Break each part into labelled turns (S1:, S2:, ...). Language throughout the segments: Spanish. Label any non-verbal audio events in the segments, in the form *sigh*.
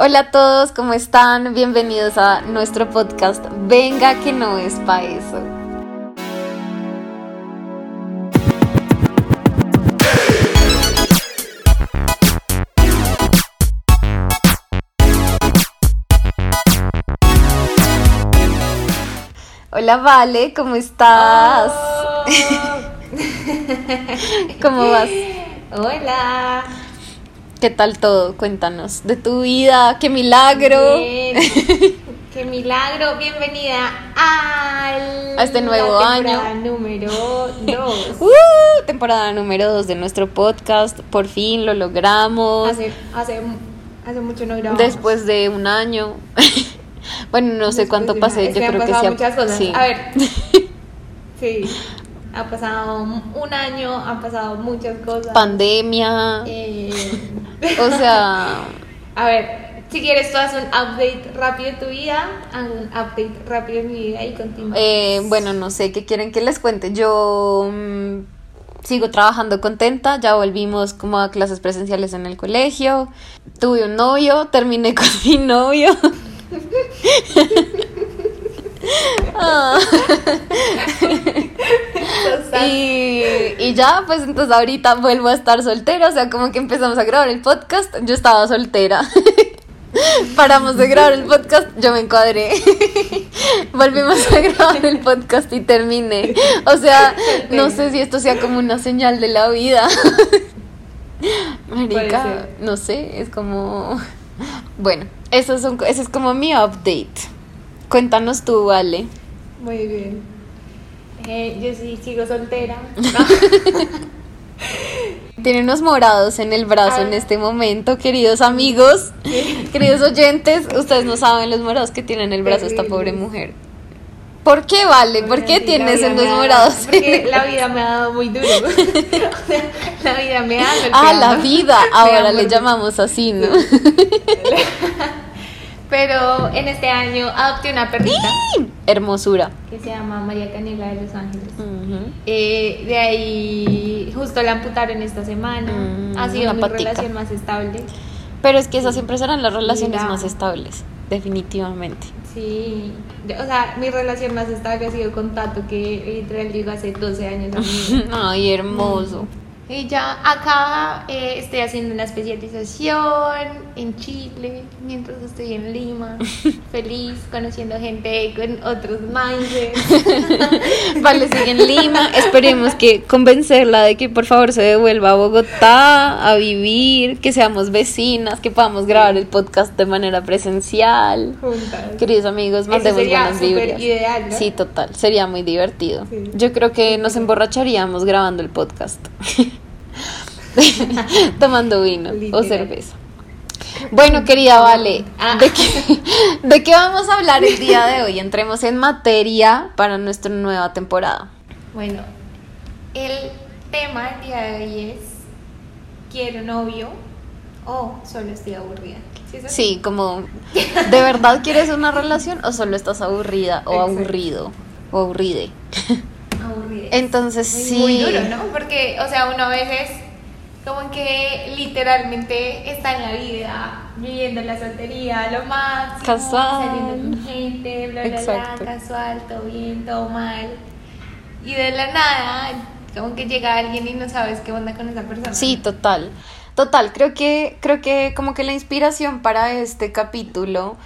S1: Hola a todos, ¿cómo están? Bienvenidos a nuestro podcast Venga que no es pa' eso. Hola Vale, ¿cómo estás? *laughs* ¿Cómo vas?
S2: Hola.
S1: ¿Qué tal todo? Cuéntanos de tu vida, qué milagro.
S2: Bien. Qué milagro. Bienvenida al
S1: A este nuevo
S2: la
S1: año.
S2: temporada número *laughs* 2.
S1: Uh, temporada número 2 de nuestro podcast. Por fin lo logramos.
S2: hace, hace, hace mucho no grabamos.
S1: Después de un año. *laughs* bueno, no sé
S2: Después
S1: cuánto pasé. Yo creo que sí. ha-
S2: muchas cosas.
S1: sí.
S2: A ver. *laughs* Sí. Ha pasado un año, han pasado muchas cosas.
S1: Pandemia.
S2: Eh,
S1: O *laughs* sea,
S2: a ver, si quieres tú haz un update rápido de tu vida, hago un update rápido de mi vida y continúa.
S1: eh, bueno, no sé qué quieren que les cuente. Yo mm, sigo trabajando contenta. Ya volvimos como a clases presenciales en el colegio. Tuve un novio, terminé *laughs* con mi novio. *laughs* Ah. Y, y ya, pues entonces ahorita vuelvo a estar soltera, o sea, como que empezamos a grabar el podcast, yo estaba soltera. *laughs* Paramos de grabar el podcast, yo me encuadré. *laughs* Volvimos a grabar el podcast y terminé. O sea, no sé si esto sea como una señal de la vida. *laughs* Marica, no sé, es como... Bueno, eso, son, eso es como mi update. Cuéntanos tú, Vale.
S2: Muy bien. Eh, yo sí sigo soltera. *laughs*
S1: Tiene unos morados en el brazo
S2: Ah.
S1: en este momento, queridos amigos, *laughs* queridos oyentes. Ustedes no saben los morados que tiene en el brazo esta pobre mujer. ¿Por qué vale? ¿Por qué tienes
S2: me ha-
S1: morados?
S2: Porque la vida me ha dado muy duro. *laughs* La vida me ha
S1: Ah,
S2: golpeado.
S1: la vida. Ahora le llamamos así, ¿no?
S2: Pero en este año adopté una perrita
S1: Hermosura.
S2: que se llama María Canela de Los Ángeles. Eh, de ahí justo la amputaron esta semana.
S1: Mm,
S2: ha sido
S1: una
S2: mi relación más estable.
S1: Pero es que esas siempre serán las relaciones
S2: Mira.
S1: más estables, definitivamente.
S2: Sí, o sea, mi relación más estable ha sido con Tato, que literal llegó hace 12 años. *laughs*
S1: Ay, hermoso.
S2: Y ya acá eh, estoy haciendo una especialización en Chile, mientras estoy en Lima, *laughs* feliz, conociendo gente con otros mindsets. *laughs*
S1: Vale, sigue en Lima. Esperemos que convencerla de que por favor se devuelva a Bogotá a vivir, que seamos vecinas, que podamos grabar el podcast de manera presencial.
S2: juntas.
S1: Queridos amigos,
S2: Eso
S1: mandemos
S2: sería
S1: buenas vibras.
S2: ideal, ¿no?
S1: Sí, total, sería muy divertido.
S2: Sí.
S1: Yo creo que nos emborracharíamos grabando el podcast. *laughs* Tomando vino o cerveza. Bueno, querida Vale,
S2: Ah.
S1: ¿de qué, ¿de qué vamos a hablar el día de hoy? Entremos en materia para nuestra nueva temporada.
S2: Bueno, el tema del día de hoy es ¿Quiero novio o solo estoy aburrida? ¿Sí
S1: como, ¿de verdad quieres una relación o solo estás aburrida o
S2: Exacto.
S1: aburrido o aburride?
S2: Aburrida.
S1: Entonces
S2: Muy-
S1: sí.
S2: Muy duro, ¿no? Porque, o sea, uno a veces como que literalmente está en la vida viviendo la soltería, lo máximo,
S1: Casual.
S2: saliendo con gente, bla, bla, bla, casual, todo bien, todo mal. Y de la nada, como que llega alguien y no sabes qué onda con esa persona.
S1: Sí, total. Total, creo que, creo que como que la inspiración para este capítulo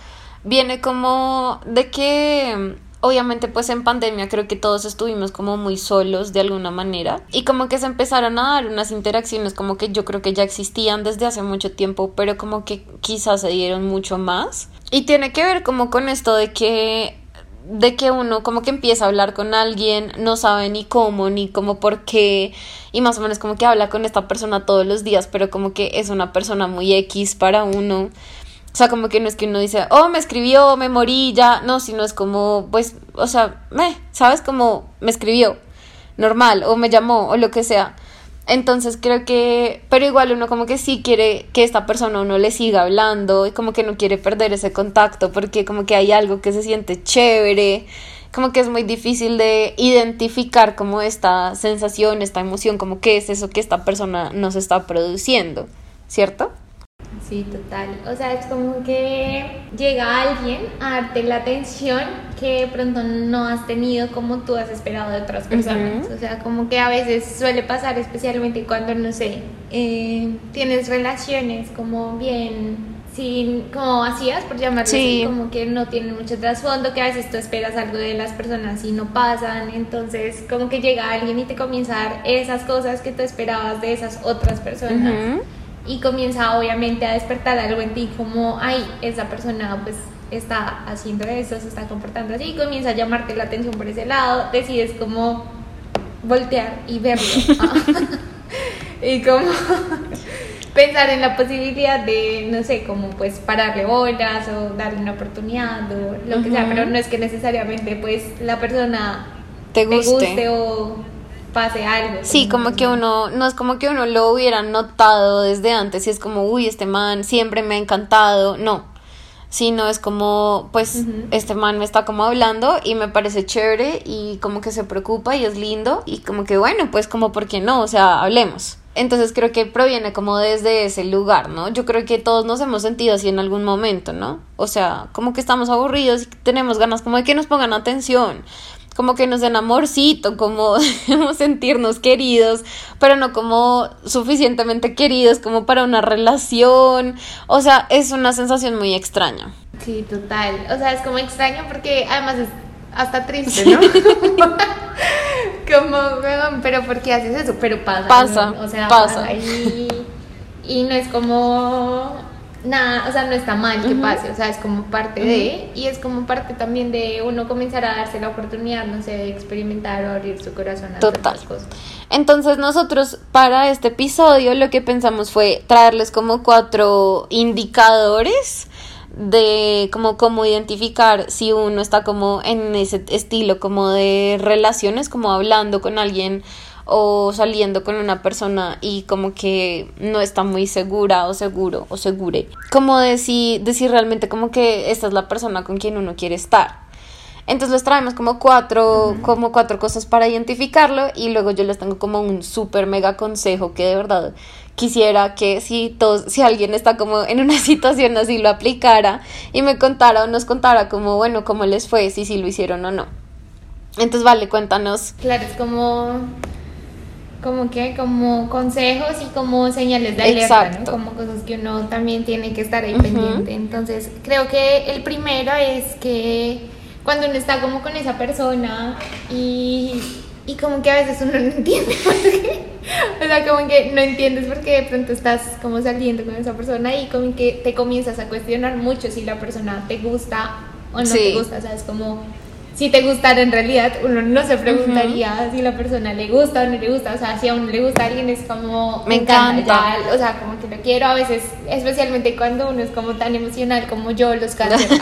S1: viene como de que obviamente pues en pandemia creo que todos estuvimos como muy solos de alguna manera y como que se empezaron a dar unas interacciones como que yo creo que ya existían desde hace mucho tiempo, pero como que quizás se dieron mucho más. Y tiene que ver como con esto de que de que uno como que empieza a hablar con alguien, no sabe ni cómo, ni cómo por qué, y más o menos como que habla con esta persona todos los días, pero como que es una persona muy X para uno. O sea, como que no es que uno dice, oh, me escribió, me morí, ya, no, sino es como, pues, o sea, me, ¿sabes? Como me escribió, normal, o me llamó, o lo que sea. Entonces creo que, pero igual uno como que sí quiere que esta persona uno le siga hablando y como que no quiere perder ese contacto porque como que hay algo que se siente chévere, como que es muy difícil de identificar como esta sensación, esta emoción, como qué es eso que esta persona nos está produciendo, ¿cierto?
S2: Sí, total. O sea, es como que llega alguien a darte la atención que de pronto no has tenido como tú has esperado de otras personas. O sea, como que a veces suele pasar, especialmente cuando, no sé, eh, tienes relaciones como bien sin, como vacías, por llamarlo así, como que no tienen mucho trasfondo, que a veces tú esperas algo de las personas y no pasan, entonces como que llega alguien y te comienza a dar esas cosas que tú esperabas de esas otras personas y comienza obviamente a despertar algo en ti como, ay, esa persona pues está haciendo eso, se está comportando así, y comienza a llamarte la atención por ese lado, decides como voltear y verlo. *laughs* y como *laughs* pensar en la posibilidad de, no sé, como pues pararle bolas o darle una oportunidad o lo que sea, pero no es que necesariamente pues la persona te guste, o pase algo.
S1: Sí, como que uno, no es como que uno lo hubiera notado desde antes y es como, uy, este man siempre me ha encantado, no, sino es como, pues, este man me está como hablando y me parece chévere y como que se preocupa y es lindo y como que bueno, pues como, ¿por qué no? O sea, hablemos. Entonces creo que proviene como desde ese lugar, ¿no? Yo creo que todos nos hemos sentido así en algún momento, ¿no? O sea, como que estamos aburridos y tenemos ganas como de que nos pongan atención, como que nos den amorcito, como *laughs* sentirnos queridos, pero no como suficientemente queridos como para una relación. O sea, es una sensación muy extraña.
S2: Sí, total. O sea, es como extraño porque además es hasta triste, ¿no? *laughs* *laughs* como, pero ¿por qué haces eso? Pero pasa.
S1: Pasa, o sea, pasa.
S2: y, y, no es como nada, o sea, no está mal que pase, o sea, es como parte de, y es como parte también de uno comenzar a darse la oportunidad, no sé, de experimentar o abrir su corazón a Total. cosas.
S1: Entonces nosotros para este episodio lo que pensamos fue traerles como cuatro indicadores de como cómo identificar si uno está como en ese estilo como de relaciones, como hablando con alguien o saliendo con una persona y como que no está muy segura o seguro o segure. Como decir, decir realmente como que esta es la persona con quien uno quiere estar. Entonces les traemos como cuatro, como cuatro cosas para identificarlo y luego yo les tengo como un súper mega consejo que de verdad quisiera que si todos, si alguien está como en una *laughs* situación así lo aplicara y me contara o nos contara como, bueno, cómo les fue, si sí lo hicieron o no. Entonces, vale, cuéntanos.
S2: Claro, es como como que como consejos y como señales de alerta, ¿no? como cosas que uno también tiene que estar ahí pendiente. Entonces, creo que el primero es que cuando uno está como con esa persona y, y como que a veces uno *laughs* no entiende por qué, o sea, como que no entiendes por qué de pronto estás como saliendo con esa persona y como que te comienzas a cuestionar mucho si la persona te gusta o no te gusta, o sea, es como si te gustara en realidad, uno no se preguntaría si la persona le gusta o no le gusta. O sea, si a uno le gusta a alguien es como.
S1: Me encanta.
S2: o sea, como que lo quiero. A veces, especialmente cuando uno es como tan emocional como yo, los cáncer. *laughs*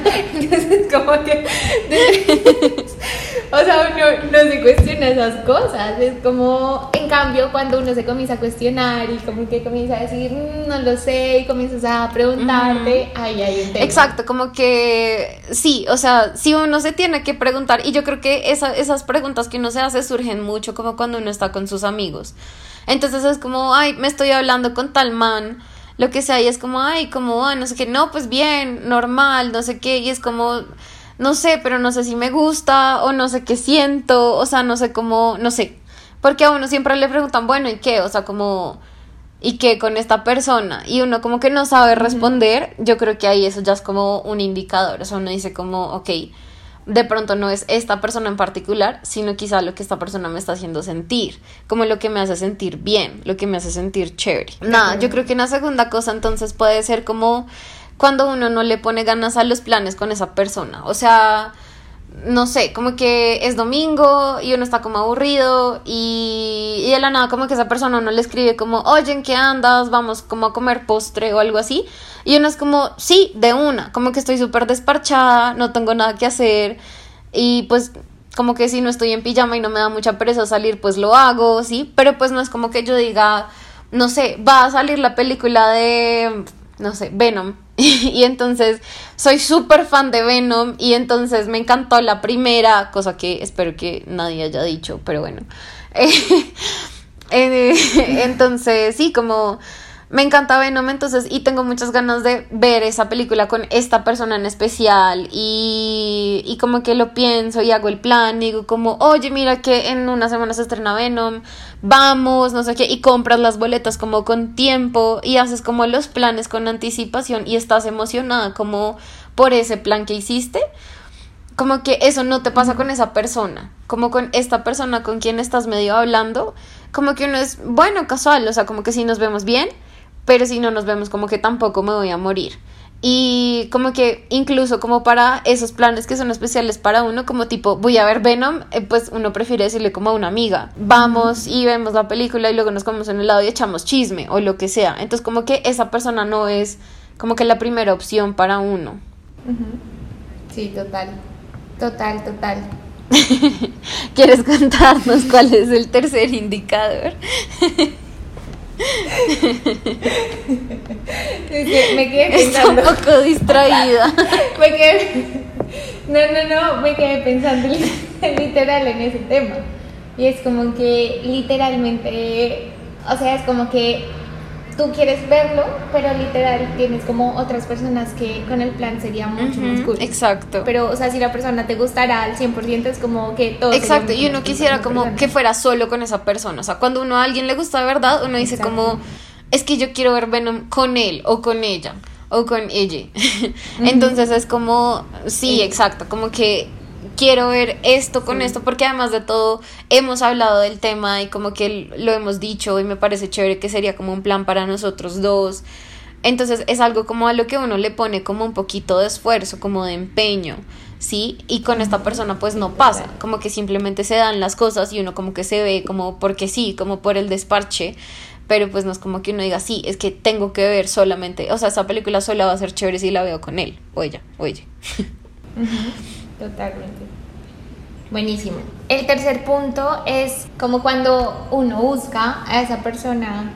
S2: *laughs* Entonces, como que. *laughs* o sea, uno no se cuestiona esas cosas. Es como. En cambio, cuando uno se comienza a cuestionar y como que comienza a decir, mm, no lo sé, y comienzas a preguntarte, ahí hay un tema.
S1: Exacto, como que. Sí, o sea, si uno se tiene que preguntar. Y yo creo que esas preguntas que uno se hace surgen mucho como cuando uno está con sus amigos. Entonces es como, ay, me estoy hablando con tal man, lo que sea, y es como, ay, como, no sé qué, no, pues bien, normal, no sé qué, y es como, no sé, pero no sé si me gusta o no sé qué siento, o sea, no sé cómo, no sé. Porque a uno siempre le preguntan, bueno, ¿y qué? O sea, como, ¿y qué con esta persona? Y uno como que no sabe responder, yo creo que ahí eso ya es como un indicador, o sea, uno dice como, ok, de pronto no es esta persona en particular, sino quizá lo que esta persona me está haciendo sentir, como lo que me hace sentir bien, lo que me hace sentir chévere. Nada, yo creo que una segunda cosa entonces puede ser como cuando uno no le pone ganas a los planes con esa persona, o sea, no sé, como que es domingo y uno está como aburrido y, y, de la nada como que esa persona no le escribe como, oye, ¿en qué andas? Vamos como a comer postre o algo así. Y uno es como, sí, de una, como que estoy súper desparchada, no tengo nada que hacer y pues como que si no estoy en pijama y no me da mucha pereza salir, pues lo hago, sí, pero pues no es como que yo diga, no sé, va a salir la película de, no sé, Venom *laughs* y entonces soy súper fan de Venom y entonces me encantó la primera, cosa que espero que nadie haya dicho, pero bueno. *laughs* Eh, entonces, sí, como me encanta Venom, entonces, y tengo muchas ganas de ver esa película con esta persona en especial. Y, y como que lo pienso y hago el plan, digo como, oye, mira que en una semana se estrena Venom, vamos, no sé qué, y compras las boletas como con tiempo y haces como los planes con anticipación y estás emocionada como por ese plan que hiciste. Como que eso no te pasa con esa persona, como con esta persona con quien estás medio hablando, como que uno es, bueno, casual, o sea, como que si nos vemos bien pero si no nos vemos como que tampoco me voy a morir. Y como que incluso como para esos planes que son especiales para uno, como tipo voy a ver Venom, eh, pues uno prefiere decirle como a una amiga, vamos y vemos la película y luego nos comemos en el lado y echamos chisme o lo que sea. Entonces como que esa persona no es como que la primera opción para uno.
S2: Sí, total, total, total. *laughs*
S1: ¿Quieres contarnos cuál es el tercer indicador? *laughs*
S2: me quedé pensando.
S1: un poco distraída. *laughs*
S2: me quedé. No, no, no, me quedé pensando *laughs* literal en ese tema. Y es como que literalmente, o sea, es como que tú quieres verlo, pero literal tienes como otras personas que con el plan sería mucho más cool.
S1: Exacto.
S2: Pero, o sea, si la persona te gustará al 100% es como que todo.
S1: Exacto, y uno quisiera como que fuera solo con esa persona. O sea, cuando uno a alguien le gusta de verdad, uno dice como, es que yo quiero ver Venom con él o con ella o con ella. *laughs* Entonces es como, sí, exacto, como que quiero ver esto con esto, porque además de todo hemos hablado del tema y como que lo hemos dicho y me parece chévere que sería como un plan para nosotros dos. Entonces es algo como a lo que uno le pone como un poquito de esfuerzo, como de empeño, ¿sí? Y con esta persona pues no pasa, como que simplemente se dan las cosas y uno como que se ve como porque sí, como por el desparche, pero pues no es como que uno diga, sí, es que tengo que ver solamente, o sea, esta película sola va a ser chévere si la veo con él, o ella, o ella.
S2: Totalmente. Buenísimo. El tercer punto es como cuando uno busca a esa persona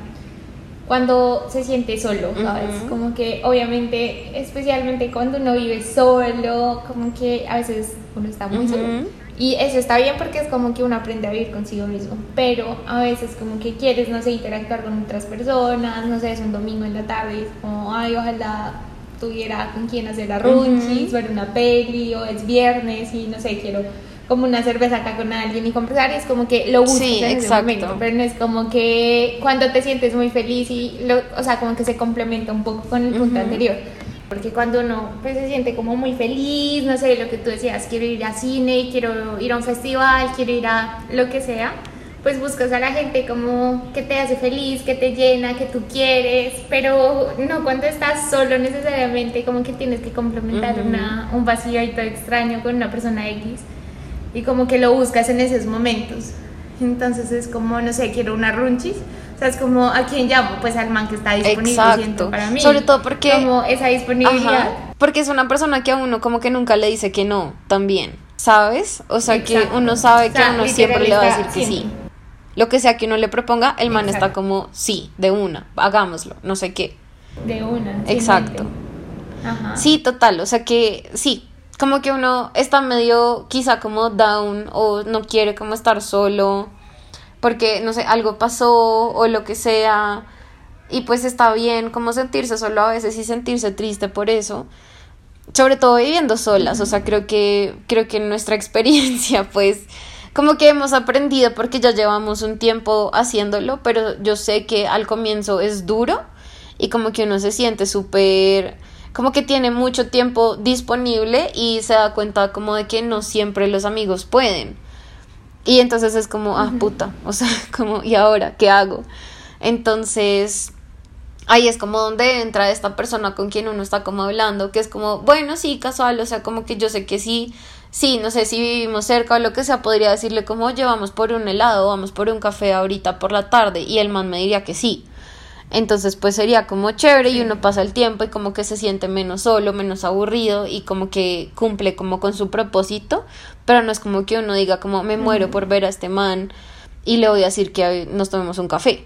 S2: cuando se siente solo, ¿sabes? Como que obviamente, especialmente cuando uno vive solo, como que a veces uno está muy solo. Y eso está bien porque es como que uno aprende a vivir consigo mismo. Pero a veces como que quieres, no sé, interactuar con otras personas, no sé, es un domingo en la tarde, es como, ay, ojalá tuviera con quien hacer la runchis, ver una peli, o es viernes y no sé, quiero como una cerveza acá con alguien y conversar, y es como que lo buscas en ese momento, pero no es como que cuando te sientes muy feliz y, lo, o sea, como que se complementa un poco con el punto anterior. Porque cuando uno pues, se siente como muy feliz, no sé, lo que tú decías, quiero ir a cine, quiero ir a un festival, quiero ir a lo que sea, pues buscas a la gente como que te hace feliz, que te llena, que tú quieres, pero no cuando estás solo necesariamente, como que tienes que complementar una, un vacío ahí todo extraño con una persona X y como que lo buscas en esos momentos. Entonces es como, no sé, quiero una runchis. O sea, es como, ¿a quién llamo? Pues al man que está disponible Exacto. para mí.
S1: Sobre todo porque...
S2: Como esa disponibilidad.
S1: porque es una persona que a uno como que nunca le dice que no, también. ¿Sabes? O sea, que uno sabe que uno siempre le va a decir que sí lo que sea que uno le proponga, el man está como, sí, de una, hagámoslo, no sé qué.
S2: De una.
S1: Exacto. Ajá. Sí, total, o sea que sí, como que uno está medio quizá como down o no quiere como estar solo porque, no sé, algo pasó o lo que sea. Y pues está bien como sentirse solo a veces y sentirse triste por eso. Sobre todo viviendo solas, o sea, creo que creo que nuestra *laughs* experiencia pues como que hemos aprendido porque ya llevamos un tiempo haciéndolo, pero yo sé que al comienzo es duro y como que uno se siente súper como que tiene mucho tiempo disponible y se da cuenta como de que no siempre los amigos pueden. Y entonces es como, ah, puta, o sea, *laughs* como, ¿y ahora qué hago? Entonces, ahí es como donde entra esta persona con quien uno está como hablando, que es como, bueno, sí, casual, o sea, como que yo sé que sí sí, no sé si vivimos cerca o lo que sea, podría decirle como, oye, vamos por un helado, vamos por un café ahorita por la tarde, y el man me diría que sí. Entonces, pues sería como chévere y uno pasa el tiempo y como que se siente menos solo, menos aburrido y como que cumple como con su propósito, pero no es como que uno diga como me muero por ver a este man y le voy a decir que nos tomemos un café.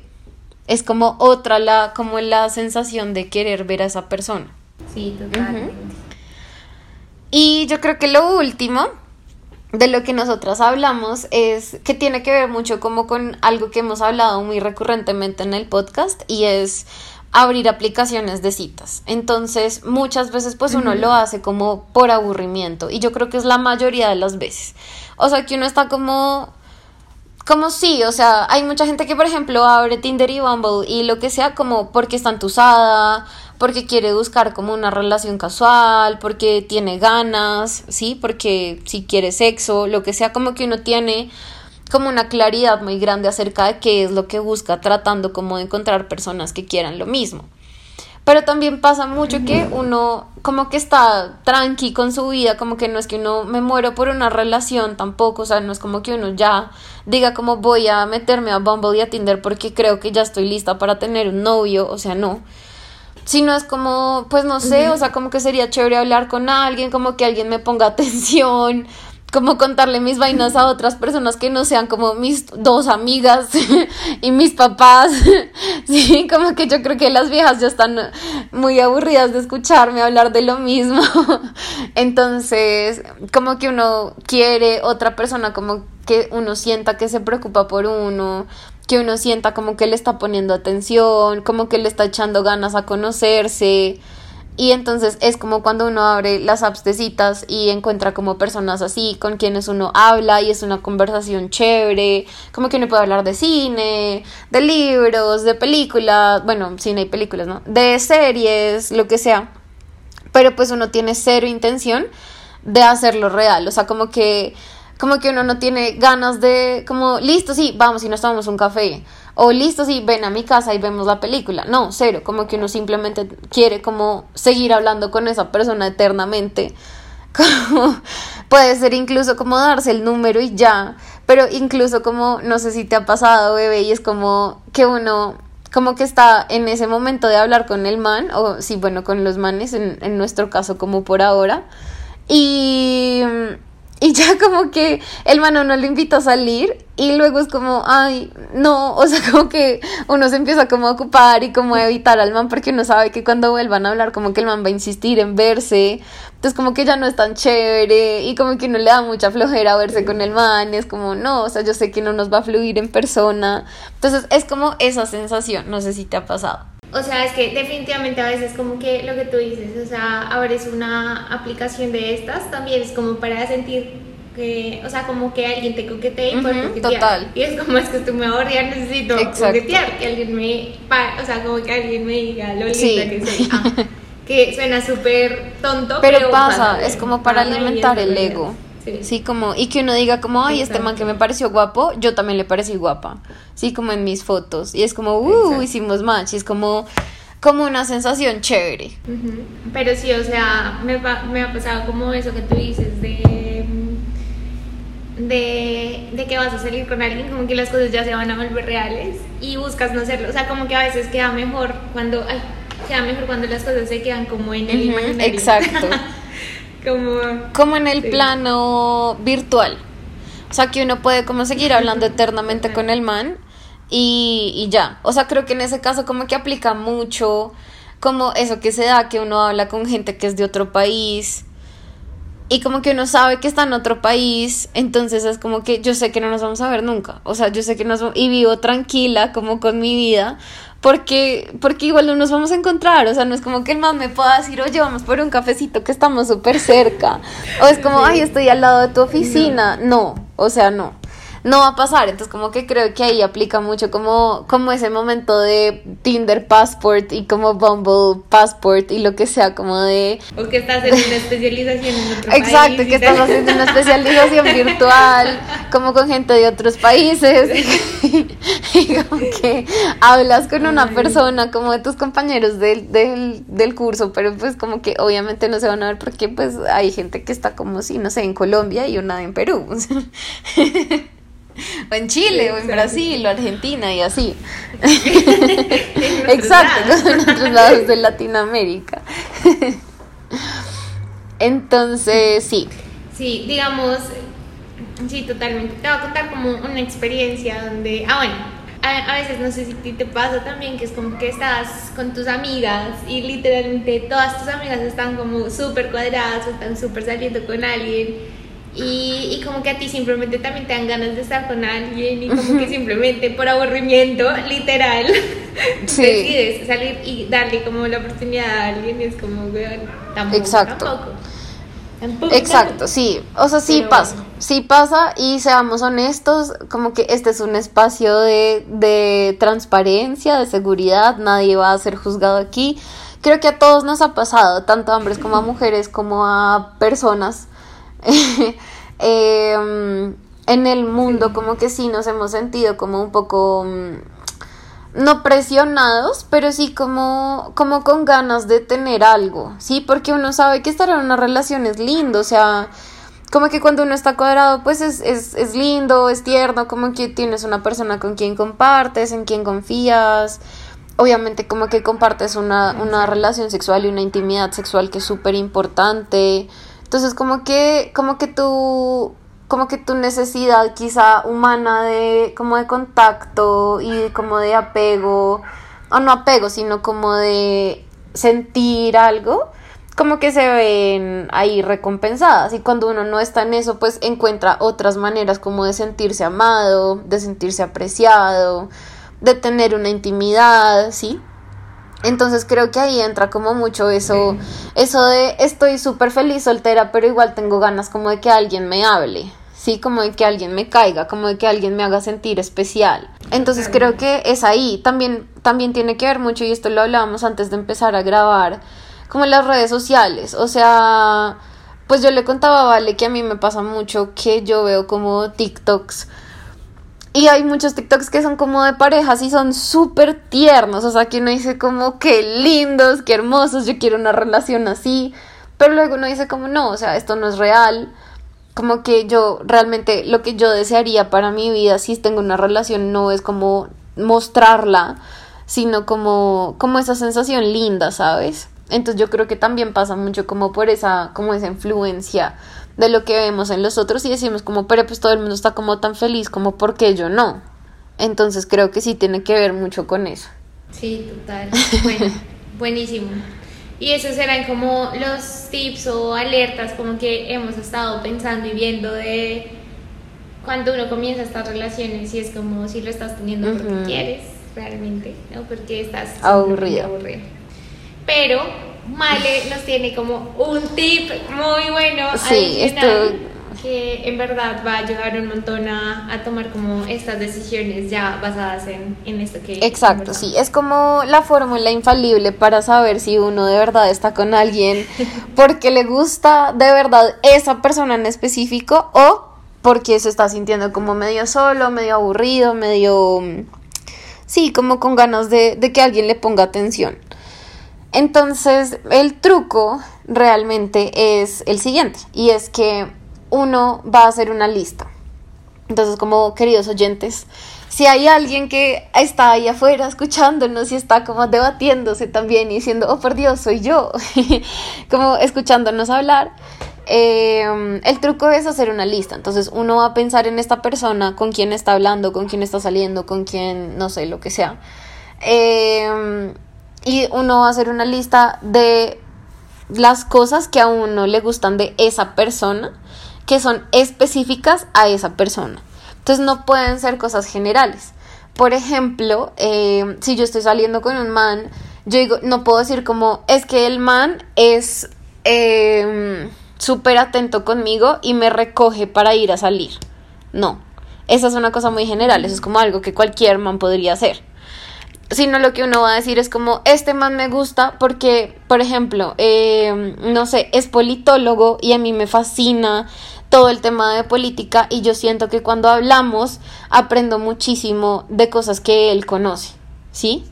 S1: Es como otra la como la sensación de querer ver a esa persona.
S2: Sí, totalmente.
S1: Y yo creo que lo último de lo que nosotras hablamos es que tiene que ver mucho como con algo que hemos hablado muy recurrentemente en el podcast y es abrir aplicaciones de citas. Entonces, muchas veces pues uno lo hace como por aburrimiento y yo creo que es la mayoría de las veces. O sea, que uno está como como sí, o sea, hay mucha gente que por ejemplo abre Tinder y Bumble y lo que sea como porque está entusada, porque quiere buscar como una relación casual, porque tiene ganas, sí, porque si quiere sexo, lo que sea, como que uno tiene como una claridad muy grande acerca de qué es lo que busca, tratando como de encontrar personas que quieran lo mismo. Pero también pasa mucho que uno como que está tranqui con su vida, como que no es que uno me muero por una relación tampoco, o sea, no es como que uno ya diga como voy a meterme a Bumble y a Tinder porque creo que ya estoy lista para tener un novio, o sea, no. Sino es como, pues no sé, o sea, como que sería chévere hablar con alguien, como que alguien me ponga *laughs* atención, como contarle mis vainas a otras personas que no sean como mis dos amigas *laughs* y mis papás. *laughs* Sí, como que yo creo que las viejas ya están muy aburridas de escucharme hablar de lo mismo. *laughs* Entonces, como que uno quiere otra persona, como que uno sienta que se preocupa por uno, que uno sienta como que le está poniendo atención, como que le está echando ganas a conocerse. Y entonces es como cuando uno abre las apps de y encuentra como personas así con quienes uno habla y es una conversación chévere, como que uno puede hablar de cine, de libros, de películas, bueno, cine y películas, ¿no? De series, lo que sea. Pero pues uno tiene cero intención de hacerlo real, o sea, como que como que uno no tiene ganas de como listo, sí, vamos y nos tomamos un café o listo, sí, ven a mi casa y vemos la película. No, cero, como que uno simplemente quiere como seguir hablando con esa persona eternamente. *laughs* Como, puede ser incluso como darse el número y ya, pero incluso como, no sé si te ha pasado, bebé, y es como que uno como que está en ese momento de hablar con el man, o sí, bueno, con los manes, en, en nuestro caso como por ahora, y *laughs* y ya como que el mano no le invita a salir y luego es como, ay, no, o sea, *laughs* como que uno se empieza como a ocupar y como a evitar al man porque uno sabe que cuando vuelvan a hablar como que el man va a insistir en verse, entonces como que ya no es tan chévere y como que uno le da mucha flojera verse con el man y es como, no, o sea, yo sé que no nos va a fluir en persona, entonces es como esa sensación, no sé si te ha pasado.
S2: O sea, es que definitivamente a veces como que lo que tú dices, o sea, abres una aplicación de estas, también es como para sentir que, o sea, como que alguien te coquetee y uh Total. Y es como, es que estoy me ya necesito coquetear, que alguien me, o sea, como que alguien me diga lo linda que soy. Ah, que suena súper tonto,
S1: pero, pasa, es como para alimentar el ego. Sí. como, y que uno diga como, ay, este man que me pareció guapo, yo también le parecí guapa. Sí, como en mis fotos. Y es como, uh, hicimos match. Y es como, como una sensación chévere.
S2: Pero sí, o sea, me, me ha pasado como eso que tú dices de, de, de que vas a salir con alguien, como que las cosas ya se van a volver reales y buscas no hacerlo. O sea, como que a veces queda mejor cuando, ay, queda mejor cuando las cosas se quedan como en el imaginario.
S1: Exacto. *laughs*
S2: como,
S1: como en el plano virtual. O sea, que uno puede como seguir hablando *laughs* eternamente con el man y, y ya. O sea, creo que en ese caso como que aplica mucho como eso que se da, que uno habla con gente que es de otro país y como que uno sabe que está en otro país, entonces es como que yo sé que no nos vamos a ver nunca, o sea, yo sé que nos y vivo tranquila como con mi vida, porque porque igual no nos vamos a encontrar, o sea, no es como que el man me pueda decir, "Oye, vamos por un cafecito que estamos súper cerca." O es como, "Ay, estoy al lado de tu oficina." No, o sea, no no va a pasar. Entonces como que creo que ahí aplica mucho como, como ese momento de Tinder Passport y como Bumble Passport y lo que sea, como de...
S2: O que estás haciendo una especialización en otro
S1: Exacto, que estás haciendo una especialización virtual, como con gente de otros países. *laughs* *laughs* y como que hablas con una persona como de tus compañeros del, del, del curso, pero pues como que obviamente no se van a ver porque pues hay gente que está como si, no sé, en Colombia y una en Perú. *laughs* o en Chile, o en Brasil, o Argentina y así. *laughs* *laughs* Exacto, en otros lados de Latinoamérica. *laughs* Entonces, sí.
S2: Sí, digamos, sí, totalmente. Te voy a contar como una experiencia donde, ah, bueno, a, a, veces no sé si ti te pasa también que es como que estás con tus amigas y literalmente todas tus amigas están como súper cuadradas o están súper saliendo con alguien y, y, como que a ti simplemente también te dan ganas de estar con alguien y como que simplemente por aburrimiento, literal, *laughs*
S1: Sí.
S2: decides salir y darle como la oportunidad a alguien, es como, weón, tampoco.
S1: Exacto.
S2: Tampoco. Tampoco,
S1: Exacto, sí. O sea, sí
S2: Pero
S1: pasa.
S2: bueno.
S1: Sí pasa y seamos honestos, como que este es un espacio de, de transparencia, de seguridad, nadie va a ser juzgado aquí. Creo que a todos nos ha pasado, tanto a hombres como a mujeres, como a personas. *laughs* Em, en el mundo, como que sí nos hemos sentido como un poco mm, no presionados, pero sí como, como con ganas de tener algo, ¿sí? Porque uno sabe que estar en una relación es lindo, o sea, como que cuando uno está cuadrado, pues es, es, es lindo, es tierno, como que tienes una persona con quien compartes, en quien confías, obviamente como que compartes una, una relación sexual y una intimidad sexual que es súper importante, entonces como que, como que tú como que tu necesidad quizá humana de como de contacto y de como de apego o no apego sino como de sentir algo como que se ven ahí recompensadas. Y cuando uno no está en eso pues encuentra otras maneras como de sentirse amado de sentirse apreciado de tener una intimidad sí entonces creo que ahí entra como mucho eso, eso de estoy súper feliz soltera, pero igual tengo ganas como de que alguien me hable, sí, como de que alguien me caiga, como de que alguien me haga sentir especial. Entonces creo que es ahí, también, también tiene que ver mucho, y esto lo hablábamos antes de empezar a grabar, como las redes sociales, o sea, pues yo le contaba a Vale que a mí me pasa mucho que yo veo como TikToks y hay muchos TikToks que son como de parejas y son súper tiernos. O sea, que uno dice como qué lindos, qué hermosos, yo quiero una relación así. Pero luego uno dice como no, o sea, esto no es real. Como que yo realmente lo que yo desearía para mi vida si tengo una relación no es como mostrarla, sino como, como esa sensación linda, ¿sabes? Entonces yo creo que también pasa mucho como por esa, como esa influencia de lo que vemos en los otros y decimos como, pero pues todo el mundo está como tan feliz como porque yo no. Entonces creo que sí tiene que ver mucho con eso.
S2: Sí, total. Bueno, *laughs* buenísimo. Y esos eran como los tips o alertas como que hemos estado pensando y viendo de cuando uno comienza estas relaciones y es como si lo estás teniendo porque
S1: Ujú.
S2: quieres realmente, ¿no? Porque estás
S1: Aburrida.
S2: aburrido. Pero Male nos tiene como un tip muy bueno
S1: Sí, esto-
S2: que en verdad va a ayudar un montón a, a tomar como estas decisiones ya basadas en, en esto que
S1: Exacto, sí, es como la fórmula infalible para saber si uno de verdad está con alguien *laughs* porque le gusta de verdad esa persona en específico o porque se está sintiendo como medio solo, medio aburrido, medio... mm, Sí, como con ganas de, de que alguien le ponga atención. Entonces, el truco realmente es el siguiente, y es que uno va a hacer una lista. Entonces, como queridos oyentes, si hay alguien que está ahí afuera escuchándonos y está como debatiéndose también y diciendo, oh por Dios, soy yo, *laughs* como escuchándonos hablar, eh, el truco es hacer una lista. Entonces, uno va a pensar en esta persona, con quién está hablando, con quién está saliendo, con quién, no sé, lo que sea. Eh, y uno va a hacer una lista de las cosas que a uno le gustan de esa persona, que son específicas a esa persona. Entonces no pueden ser cosas generales. Por ejemplo, eh, si yo estoy saliendo con un man, yo digo, no puedo decir como, es que el man es eh, súper atento conmigo y me recoge para ir a salir. No, esa es una cosa muy general, eso es como algo que cualquier man podría hacer sino lo que uno va a decir es como, este man me gusta porque, por ejemplo, eh, no sé, es politólogo y a mí me fascina todo el tema de política y yo siento que cuando hablamos aprendo muchísimo de cosas que él conoce, ¿sí?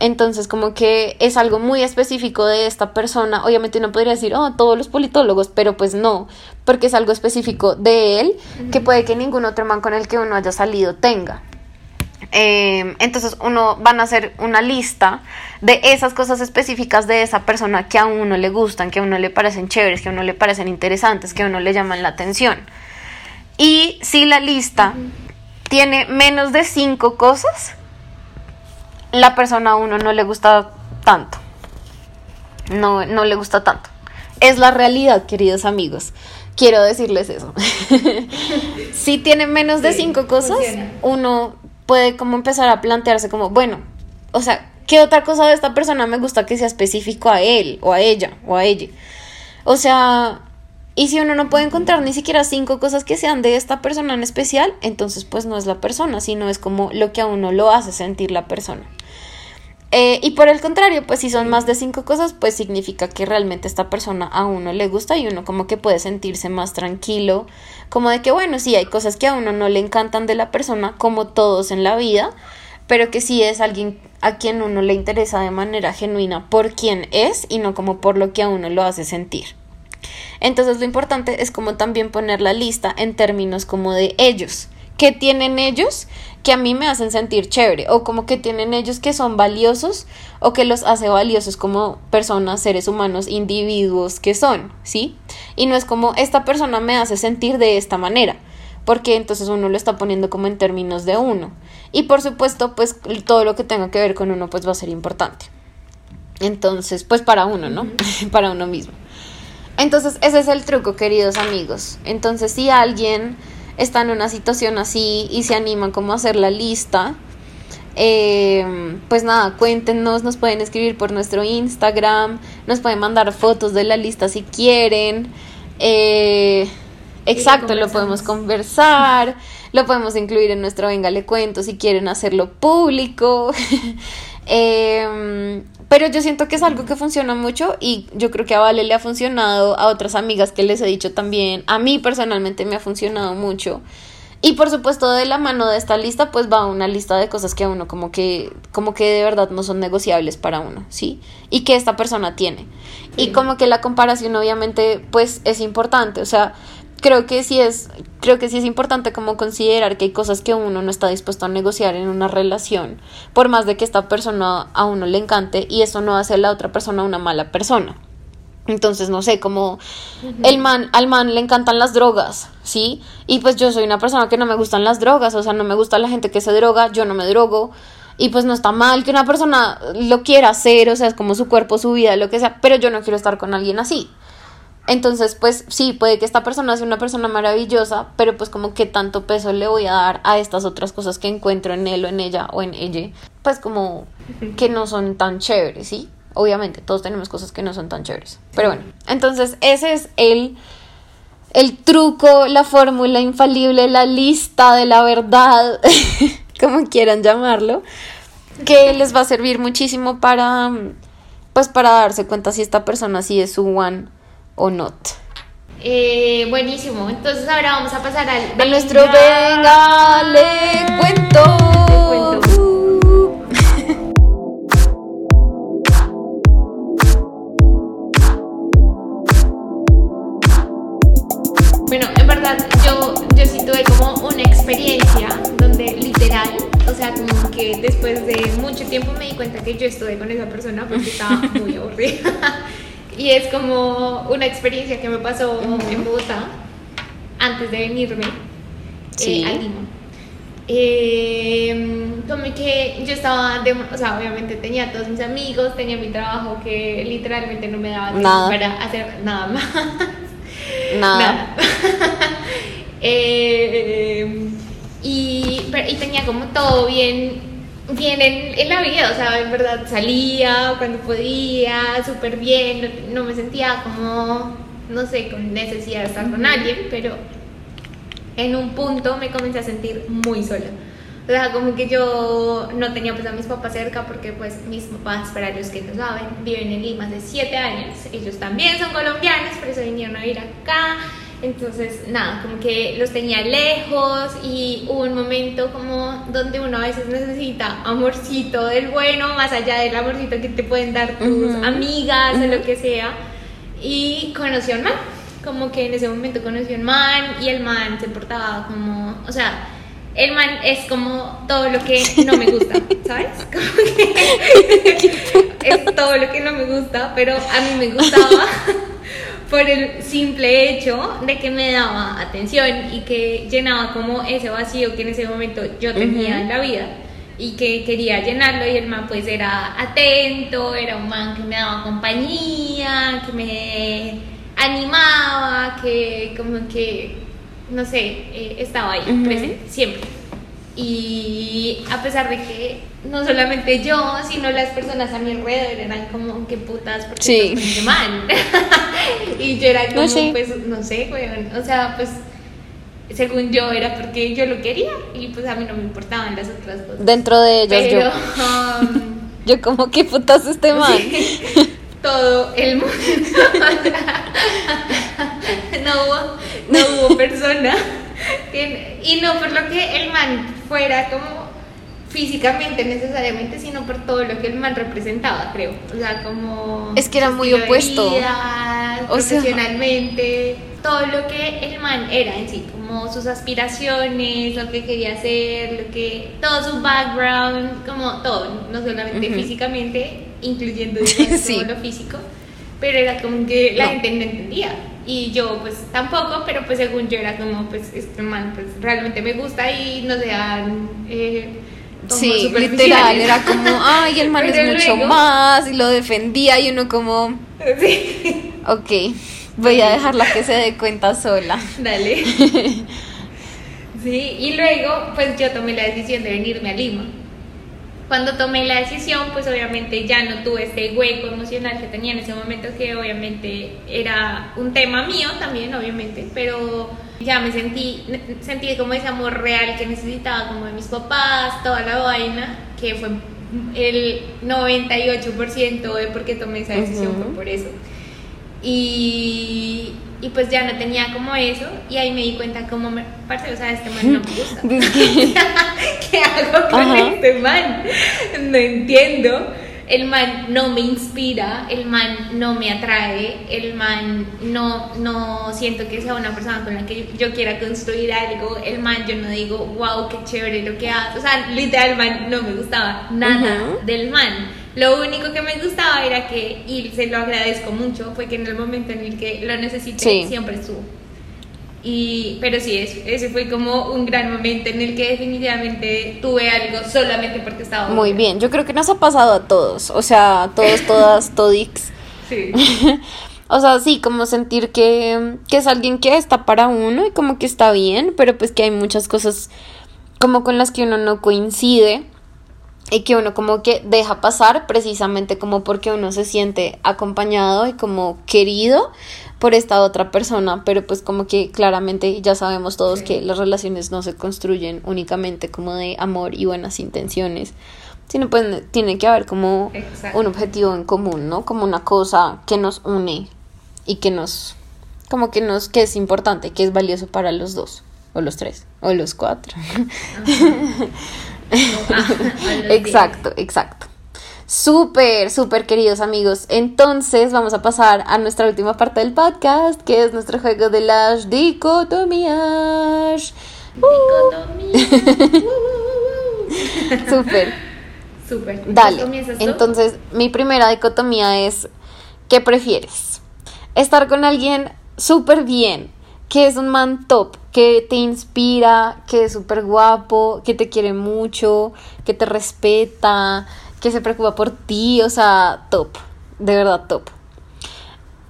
S1: Entonces, como que es algo muy específico de esta persona. Obviamente uno podría decir, oh, todos los politólogos, pero pues no, porque es algo específico de él que puede que ningún otro man con el que uno haya salido tenga. Eh, entonces uno van a hacer una lista de esas cosas específicas de esa persona que a uno le gustan, que a uno le parecen chéveres, que a uno le parecen interesantes, que a uno le llaman la atención. Y si la lista tiene menos de cinco cosas, la persona a uno no le gusta tanto. No, no le gusta tanto. Es la realidad, queridos amigos. Quiero decirles eso. *laughs* si tiene menos de cinco cosas, uno puede como empezar a plantearse como, bueno, o sea, ¿qué otra cosa de esta persona me gusta que sea específico a él o a ella o a ella? O sea, y si uno no puede encontrar ni siquiera cinco cosas que sean de esta persona en especial, entonces pues no es la persona, sino es como lo que a uno lo hace sentir la persona. Eh, y por el contrario, pues si son más de cinco cosas, pues significa que realmente esta persona a uno le gusta y uno como que puede sentirse más tranquilo, como de que bueno, sí, hay cosas que a uno no le encantan de la persona, como todos en la vida, pero que sí es alguien a quien uno le interesa de manera genuina por quien es y no como por lo que a uno lo hace sentir. Entonces lo importante es como también poner la lista en términos como de ellos. ¿Qué tienen ellos que a mí me hacen sentir chévere? O como que tienen ellos que son valiosos o que los hace valiosos como personas, seres humanos, individuos que son, ¿sí? Y no es como esta persona me hace sentir de esta manera, porque entonces uno lo está poniendo como en términos de uno. Y por supuesto, pues todo lo que tenga que ver con uno pues va a ser importante. Entonces, pues para uno, ¿no? *laughs* para uno mismo. Entonces, ese es el truco, queridos amigos. Entonces, si alguien está en una situación así y se anima como a hacer la lista, eh, pues nada, cuéntenos, nos pueden escribir por nuestro Instagram, nos pueden mandar fotos de la lista si quieren. Eh, exacto, lo podemos conversar, lo podemos incluir en nuestro Venga le cuento si quieren hacerlo público. *laughs* eh, pero yo siento que es algo que funciona mucho y yo creo que a Vale le ha funcionado, a otras amigas que les he dicho también, a mí personalmente me ha funcionado mucho. Y por supuesto de la mano de esta lista pues va una lista de cosas que a uno como que como que de verdad no son negociables para uno, ¿sí? Y que esta persona tiene. Y como que la comparación obviamente pues es importante, o sea, creo que sí es creo que sí es importante como considerar que hay cosas que uno no está dispuesto a negociar en una relación por más de que esta persona a uno le encante y eso no hace a la otra persona una mala persona. Entonces no sé como el man al man le encantan las drogas sí y pues yo soy una persona que no me gustan las drogas o sea no me gusta la gente que se droga yo no me drogo. Y pues no está mal que una persona lo quiera hacer o sea es como su cuerpo su vida lo que sea pero yo no quiero estar con alguien así entonces, pues sí, puede que esta persona sea una persona maravillosa, pero pues como que tanto peso le voy a dar a estas otras cosas que encuentro en él o en ella o en ella, pues como que no son tan chéveres, ¿sí? Obviamente, todos tenemos cosas que no son tan chéveres. Pero bueno, entonces ese es el, el truco, la fórmula infalible, la lista de la verdad, *laughs* como quieran llamarlo, que les va a servir muchísimo para, pues para darse cuenta si esta persona sí es su one o not.
S2: Eh, buenísimo, entonces ahora vamos a pasar al...
S1: A nuestro venga, le cuento. *laughs*
S2: Bueno, en verdad yo, yo sí tuve como una experiencia donde literal, o sea, como que después de mucho tiempo me di cuenta que yo estuve con esa persona porque estaba muy aburrida. *laughs* Y es como una experiencia que me pasó en Bogotá antes de venirme eh, a Lima. Eh, como que yo estaba, o sea, obviamente tenía todos mis amigos, tenía mi trabajo que literalmente no me daba tiempo para hacer nada más.
S1: Nada. *laughs*
S2: eh, y, y tenía como todo bien bien en, la vida, o sea, en verdad salía cuando podía, súper bien, no, me sentía como, no sé, con necesidad de estar con alguien, pero en un punto me comencé a sentir muy sola. O sea, como que yo no tenía pues a mis papás cerca porque pues mis papás, para los que no saben, viven en Lima hace 7 años. Ellos también son colombianos, por eso vinieron a vivir acá. Entonces, nada, como que los tenía lejos y hubo un momento como donde uno a veces necesita amorcito del bueno, más allá del amorcito que te pueden dar tus amigas o lo que sea. Y conoció a un man, como que en ese momento conoció a un man y el man se portaba como, o sea, el man es como todo lo que no me gusta, *laughs* ¿sabes? Como que *laughs* es todo lo que no me gusta, pero a mí me gustaba *laughs* por el simple hecho de que me daba atención y que llenaba como ese vacío que en ese momento yo tenía en la vida y que quería llenarlo y el man pues era atento, era un man que me daba compañía, que me animaba, que como que, no sé, eh, estaba ahí presente siempre. Y a pesar de que no solamente yo, sino las personas a mi alrededor eran como, qué putas, porque
S1: Sí.
S2: mal. *laughs* y yo era como,
S1: No, sí.
S2: pues, no sé, weón. O sea, pues, según yo era porque yo lo quería y pues a mí no me importaban las otras cosas.
S1: Dentro de ellas
S2: Pero,
S1: yo. *laughs*
S2: um,
S1: Yo como que putas este man. *laughs*
S2: todo el mundo. no, hubo, no hubo persona. que- y no por lo que el man fuera como físicamente necesariamente, sino por todo lo que el man representaba, creo. O sea, como.
S1: Es que era muy opuesto.
S2: vida,
S1: O sea-
S2: profesionalmente, todo lo que el man era en sí, como sus aspiraciones, lo que quería hacer, lo que. todo su background, como todo, no solamente
S1: Ujú.
S2: físicamente, incluyendo digamos, *laughs*
S1: Sí.
S2: todo lo físico, pero era como que la
S1: No.
S2: gente no entendía. Y yo pues tampoco, pero pues según yo era como pues este man pues realmente me gusta y no sean eh,
S1: Sí, literal, era *laughs* como, ay, el man es mucho
S2: luego-
S1: más, y lo defendía, y uno como,
S2: Sí,
S1: ok, voy a dejarla que se dé cuenta sola.
S2: dale. *laughs* Sí, y luego pues yo tomé la decisión de venirme a Lima. Cuando tomé la decisión, pues obviamente ya no tuve este hueco emocional que tenía en ese momento, que obviamente era un tema mío también, obviamente, pero ya me sentí, sentí como ese amor real que necesitaba, como de mis papás, toda la vaina, que fue el 98% de por qué tomé esa decisión, fue por eso. Y, y pues ya no tenía como eso, y ahí me di cuenta como, me, parce, o sea, este man no me *laughs* gusta.
S1: Es que- *laughs*
S2: ¿Qué hago con
S1: Ajá.
S2: este man? No entiendo. El man no me inspira, el man no me atrae, el man no, no siento que sea una persona con la que yo, yo quiera construir algo, el man yo no digo, wow, qué chévere lo que hace, o sea, literal, el man no me gustaba nada del man. Lo único que me gustaba era que, y se lo agradezco mucho, fue que en el momento en el que lo necesité,
S1: Sí.
S2: siempre estuvo. Y, pero sí, eso, ese fue como un gran momento en el que definitivamente tuve algo solamente porque estaba
S1: Muy
S2: buena.
S1: bien, yo creo que nos ha pasado a todos, o sea, a todos, todas, *laughs* todix.
S2: Sí. *laughs*
S1: O sea, sí, como sentir que, que es alguien que está para uno y como que está bien, pero pues que hay muchas cosas como con las que uno no coincide y que uno como que deja pasar precisamente como porque uno se siente acompañado y como querido por esta otra persona, pero pues como que claramente ya sabemos todos
S2: Sí.
S1: que las relaciones no se construyen únicamente como de amor y buenas intenciones, sino pues tiene que haber como
S2: Exacto.
S1: un objetivo en común, ¿no? Como una cosa que nos une y que nos, como que nos, que es importante, que es valioso para los dos, o los tres, o los cuatro. *laughs* Exacto, exacto. Súper, súper queridos amigos. Entonces vamos a pasar a nuestra última parte del podcast, que es nuestro juego de las dicotomías.
S2: Dicotomía. Uh. *laughs*
S1: Súper.
S2: Súper.
S1: Dale. Entonces, mi primera dicotomía es, ¿qué prefieres? Estar con alguien súper bien, que es un man top, que te inspira, que es súper guapo, que te quiere mucho, que te respeta, que se preocupa por ti, o sea, top, de verdad top.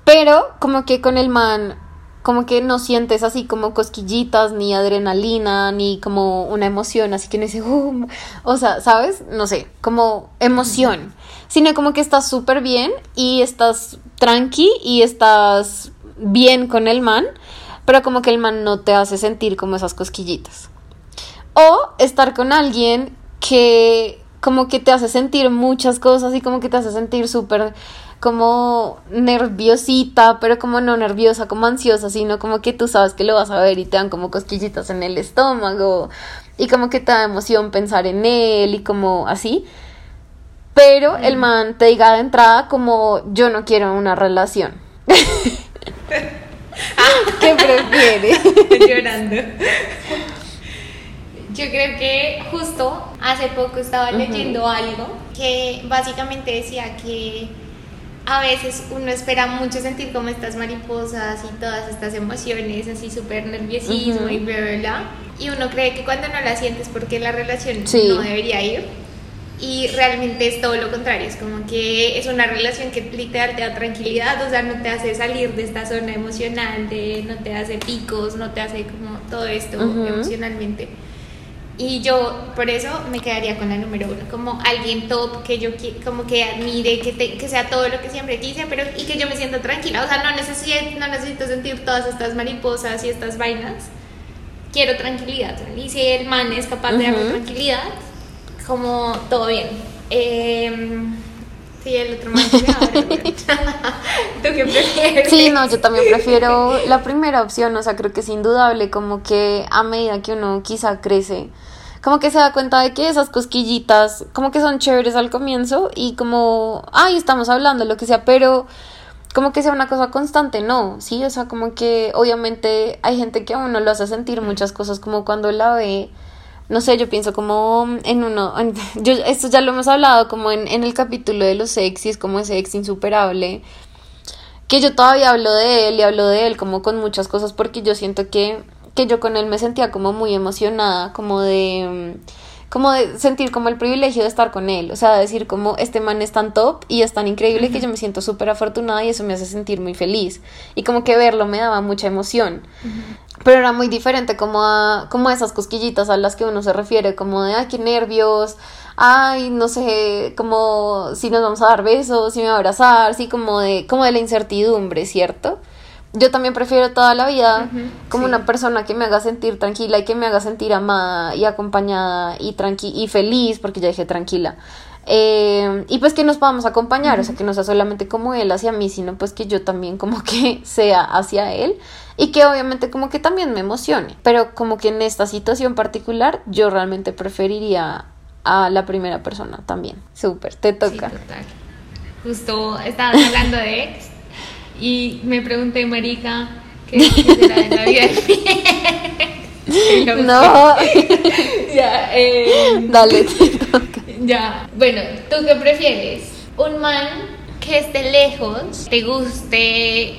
S1: Pero como que con el man, como que no sientes así como cosquillitas, ni adrenalina, ni como una emoción, así que no dice, "Uh", o sea, ¿sabes? No sé, como emoción, sino como que estás súper bien y estás tranqui y estás bien con el man, pero como que el man no te hace sentir como esas cosquillitas. O estar con alguien que como que te hace sentir muchas cosas y como que te hace sentir súper como nerviosita, pero como no nerviosa, como ansiosa, sino como que tú sabes que lo vas a ver y te dan como cosquillitas en el estómago y como que te da emoción pensar en él y como así. Pero el man te diga de entrada como yo no quiero una relación. *laughs* *laughs* ¿Qué prefieres?
S2: llorando. Yo creo que justo hace poco estaba leyendo algo que básicamente decía que a veces uno espera mucho sentir como estas mariposas y todas estas emociones, así súper nerviosismo y bla, bla, bla. Y uno cree que cuando no la sientes porque la relación
S1: Sí.
S2: no debería ir. Y realmente es todo lo contrario, es como que es una relación que literal te da tranquilidad, o sea, no te hace salir de esta zona emocional, de, no te hace picos, no te hace como todo esto
S1: Ujú.
S2: emocionalmente. Y yo por eso me quedaría con la número uno, como alguien top que yo como que admire, que, te- que sea todo lo que siempre quise, pero y que yo me sienta tranquila. O sea, no necesito, no necesito sentir todas estas mariposas y estas vainas. Quiero tranquilidad. Y si el man es capaz de darme tranquilidad, como todo bien. Em, sí, el otro bueno. *laughs* ¿Tú qué prefieres?
S1: Sí, no, yo también prefiero la primera opción, o sea, creo que es indudable, como que a medida que uno quizá crece, como que se da cuenta de que esas cosquillitas, como que son chéveres al comienzo y como, ay, estamos hablando, lo que sea, pero como que sea una cosa constante, no, sí, o sea, como que obviamente hay gente que a uno lo hace sentir muchas cosas, como cuando la ve, no sé, yo pienso como en uno, *laughs* yo, esto ya lo hemos hablado, como en, en el capítulo de los sexys, como ese ex insuperable, que yo todavía hablo de él y hablo de él como con muchas cosas porque yo siento que, que yo con él me sentía como muy emocionada, como de como de sentir como el privilegio de estar con él, o sea, decir como este man es tan top y es tan increíble que yo me siento súper afortunada y eso me hace sentir muy feliz y como que verlo me daba mucha emoción. Pero era muy diferente como a, como a esas cosquillitas a las que uno se refiere, como de, ay, qué nervios, ay, no sé, como si nos vamos a dar besos, si me va a abrazar, sí, como de, como de la incertidumbre, ¿cierto? Yo también prefiero toda la vida como
S2: sí.
S1: una persona que me haga sentir tranquila y que me haga sentir amada y acompañada y tranqui y feliz, porque ya dije tranquila. Eh, y pues que nos podamos acompañar, o sea, que no sea solamente como él hacia mí, sino pues que yo también como *laughs* que sea hacia él y que obviamente como que también me emocione. Pero como que en esta situación particular yo realmente preferiría a la primera persona también. Súper, te
S2: Sí,
S1: toca.
S2: total. Justo estabas hablando de ex y me pregunté, Marica, ¿qué, qué será de la vida de *laughs*
S1: no, *laughs*
S2: Ya, eh,
S1: dale, te toca.
S2: ya. Bueno, ¿tú qué prefieres? ¿Un man que esté lejos, te guste,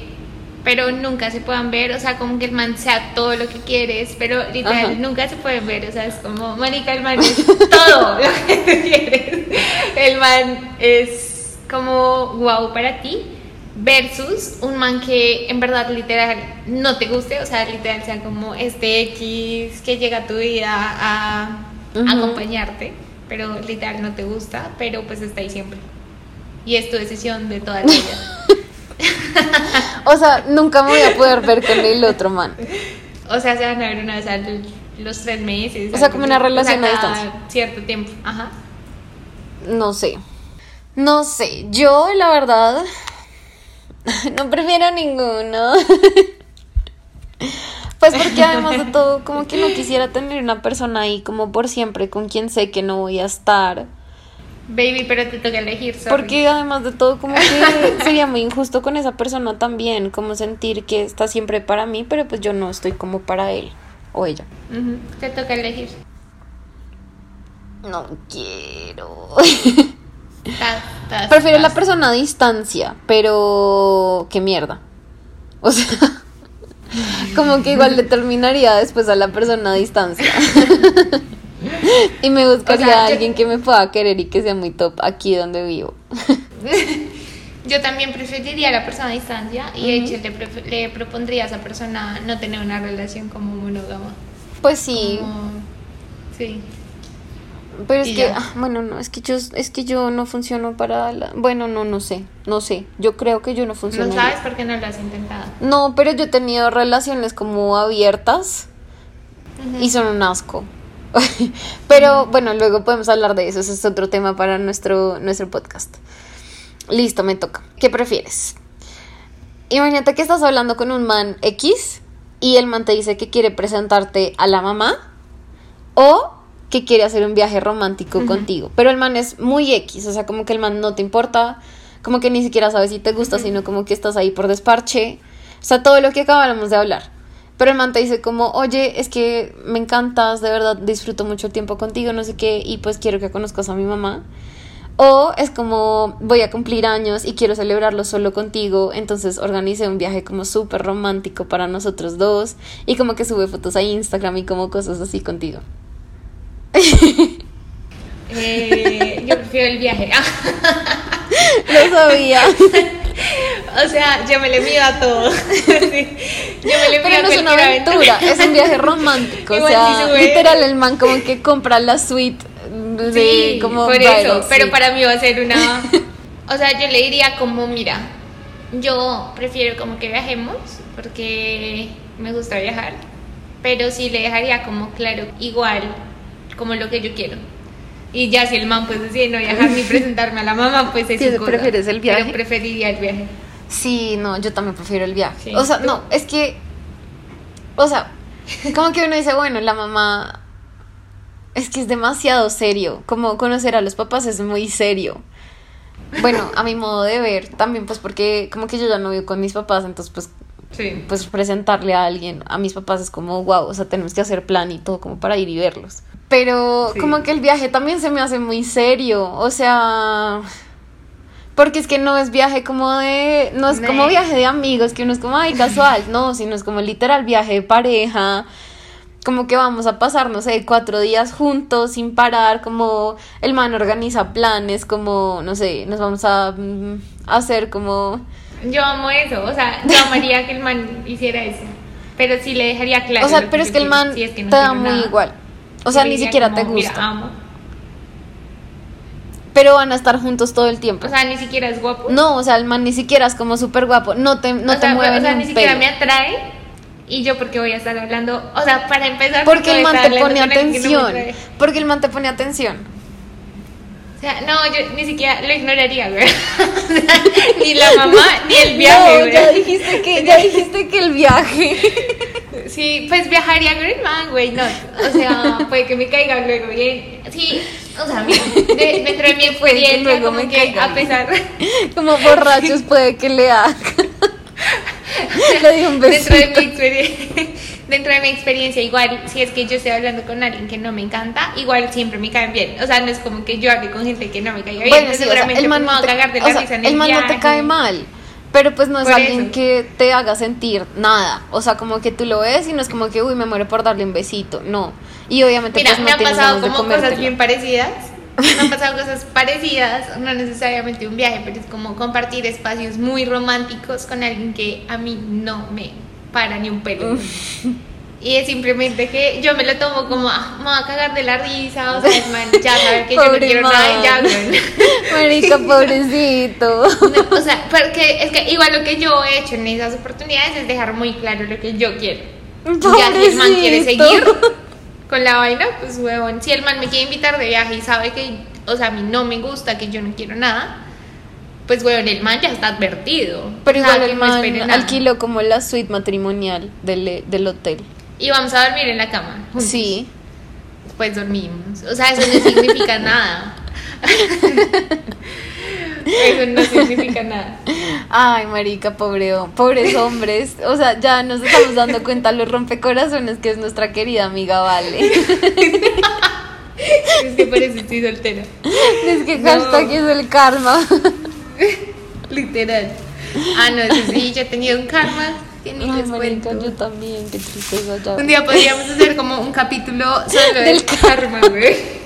S2: pero nunca se puedan ver? O sea, como que el man sea todo lo que quieres, pero literal
S1: Ajá.
S2: nunca se pueden ver. O sea, es como, marica, el man es todo lo que tú *laughs* quieres. El man es como wow para ti. Versus un man que en verdad literal no te guste, o sea, literal sea como este X que llega a tu vida a acompañarte, pero literal no te gusta, pero pues está ahí siempre. Y es tu decisión de toda la vida. *laughs*
S1: O sea, nunca me voy a poder ver con el otro man.
S2: O sea, se van a ver una vez a los tres meses.
S1: O sea, como una relación
S2: O sea,
S1: a distancia.
S2: Cierto tiempo, ajá.
S1: No sé. No sé. Yo, la verdad, *laughs* no prefiero ninguno. *laughs* Pues porque además de todo, como que no quisiera tener una persona ahí como por siempre con quien sé que no voy a estar.
S2: Baby, pero te toca elegir. sorry.
S1: Porque además de todo, como que *laughs* sería muy injusto con esa persona también, como sentir que está siempre para mí, pero pues yo no estoy como para él o ella.
S2: Ujú, Te toca elegir.
S1: No quiero. Prefiero la persona a distancia, pero qué mierda. O sea, *laughs* como que igual le terminaría después a la persona a distancia. *laughs* y me buscaría
S2: O sea,
S1: a
S2: yo-
S1: alguien que me pueda querer y que sea muy top aquí donde vivo. *laughs*
S2: Yo también preferiría a la persona a distancia y de hecho le, le propondría a esa persona no tener una relación como monógama.
S1: Pues sí,
S2: Como- Sí.
S1: Pero es que, ah, bueno, no, es que yo, es que yo no funciono para la, bueno, no, no sé, no sé, yo creo que yo no funciono.
S2: No sabes por qué no lo has intentado.
S1: No, pero yo he tenido relaciones como abiertas y son un asco. *laughs* Pero bueno, luego podemos hablar de eso, ese es otro tema para nuestro, nuestro podcast. Listo, me toca. ¿Qué prefieres? Imagínate que estás hablando con un man X y el man te dice que quiere presentarte a la mamá o que quiere hacer un viaje romántico contigo. Pero el man es muy X, o sea, como que el man no te importa, como que ni siquiera sabes si te gusta, sino como que estás ahí por desparche. O sea, todo lo que acabamos de hablar. Pero el man te dice como, oye, es que me encantas, de verdad disfruto mucho el tiempo contigo, no sé qué, y pues quiero que conozcas a mi mamá. O es como, voy a cumplir años y quiero celebrarlo solo contigo, entonces organicé un viaje como súper romántico para nosotros dos y como que sube fotos a Instagram y como cosas así contigo.
S2: Eh, yo prefiero el viaje. *laughs*
S1: Lo sabía. *laughs*
S2: o sea, yo me le mido a todo. *laughs* Sí. Yo me le
S1: Pero no es una aventura, es un viaje romántico. o sea, literal, el man como que compra la suite de
S2: Sí,
S1: como
S2: por eso, pero
S1: sí.
S2: para mí va a ser una... O sea, yo le diría como, mira, yo prefiero como que viajemos porque me gusta viajar, pero sí le dejaría como claro, igual, como lo que yo quiero. Y ya si el man pues decide no viajar ni presentarme a la mamá, pues es
S1: ¿Sí,
S2: su
S1: prefieres el viaje?
S2: Pero preferiría el viaje.
S1: Sí, no, yo también prefiero el viaje.
S2: Sí.
S1: O sea, no, es que, o sea, como que uno dice, bueno, la mamá, es que es demasiado serio, como conocer a los papás es muy serio. Bueno, a mi modo de ver, también pues porque como que yo ya no vivo con mis papás, entonces pues,
S2: Sí.
S1: pues presentarle a alguien, a mis papás es como, wow, o sea, tenemos que hacer plan y todo como para ir y verlos. Pero
S2: Sí.
S1: como que el viaje también se me hace muy serio, o sea... Porque es que no es viaje como de. No es como viaje de amigos, que uno es como, ay, casual. No, sino es como literal viaje de pareja. Como que vamos a pasar, no sé, cuatro días juntos sin parar. Como el man organiza planes, como, no sé, nos vamos a mm, hacer como.
S2: Yo amo eso, o sea, yo amaría que el man hiciera eso. Pero sí le dejaría claro.
S1: o sea, pero es que el man
S2: si es que no
S1: te da muy
S2: nada.
S1: igual. O sea, ni siquiera te
S2: como, "Mira,
S1: gusta.
S2: amo".
S1: Pero van a estar juntos todo el tiempo.
S2: O sea, ni siquiera es guapo.
S1: no, o sea, el man ni siquiera es como súper guapo. No te, no
S2: o
S1: te
S2: sea,
S1: mueve
S2: o sea,
S1: ni
S2: siquiera
S1: pelo.
S2: me atrae. Y yo porque voy a estar hablando, o sea, para empezar
S1: Porque el man te pone
S2: no
S1: atención.
S2: atrae.
S1: Porque el man te pone atención.
S2: O sea, no, yo ni siquiera lo ignoraría, güey. *laughs* O sea, ni la *laughs* mamá, ni el viaje,
S1: No,
S2: güey.
S1: ya dijiste que, ya dijiste que el viaje. *laughs*
S2: Sí, pues viajaría con el man, güey, no. O sea, puede que me caiga luego bien. Sí, o sea, mira, de- dentro de *laughs*
S1: Puede que
S2: experiencia,
S1: luego
S2: como
S1: me
S2: que
S1: caiga
S2: a pesar... *laughs*
S1: Como borrachos *laughs* puede que le haga. Le di un
S2: dentro de,
S1: besito.
S2: mi experiencia, dentro de mi experiencia, igual, si es que yo estoy hablando con alguien que no me encanta, igual siempre me caen bien. O sea, no es como que yo hable con gente que no me caiga bien.
S1: Bueno,
S2: pues
S1: sí, o sea,
S2: seguramente
S1: el man,
S2: pues, me
S1: no te,
S2: cagar de
S1: o
S2: la
S1: sea,
S2: risa en
S1: el man no te cae mal. Pero pues no es
S2: Por
S1: alguien
S2: eso.
S1: que te haga sentir nada. O sea, como que tú lo ves y no es como que, uy, me muero por darle un besito. No. Y obviamente
S2: Mira,
S1: pues no
S2: me han
S1: tienes
S2: pasado como cosas bien parecidas. Me han *laughs* pasado cosas parecidas, no necesariamente un viaje, pero es como compartir espacios muy románticos con alguien que a mí no me para ni un pelo. Y es simplemente que yo me lo tomo como, ah, me voy a cagar de la risa, o sea, el man ya sabe que yo no *laughs* quiero nada
S1: man.
S2: güey. *laughs*
S1: Marica, *laughs* pobrecito.
S2: No, o sea, porque es que igual lo que yo he hecho en esas oportunidades es dejar muy claro lo que yo quiero. Ya si el man quiere
S1: Pobrecito.
S2: seguir con la vaina, pues huevón. Si el man me quiere invitar de viaje y sabe que, o sea, a mí no me gusta, que yo no quiero nada, pues huevón, el man ya está advertido.
S1: Pero igual el man alquiló como la suite matrimonial del, del hotel.
S2: Y vamos a dormir en la cama. juntos.
S1: Sí.
S2: Pues dormimos. O sea, eso no significa *laughs* nada. Eso no significa nada.
S1: Ay, marica, pobre, pobres hombres. O sea, ya nos estamos dando cuenta los rompecorazones que es nuestra querida amiga Vale. *laughs*
S2: Es que por eso estoy soltera.
S1: Es que
S2: No.
S1: hashtag es el karma. *laughs*
S2: Literal. Ah, no, sí, yo he tenido un karma que ni
S1: Ay,
S2: les
S1: marica,
S2: cuento.
S1: yo también, qué tristeza ya.
S2: Un día podríamos hacer como un capítulo solo *laughs* del karma, güey.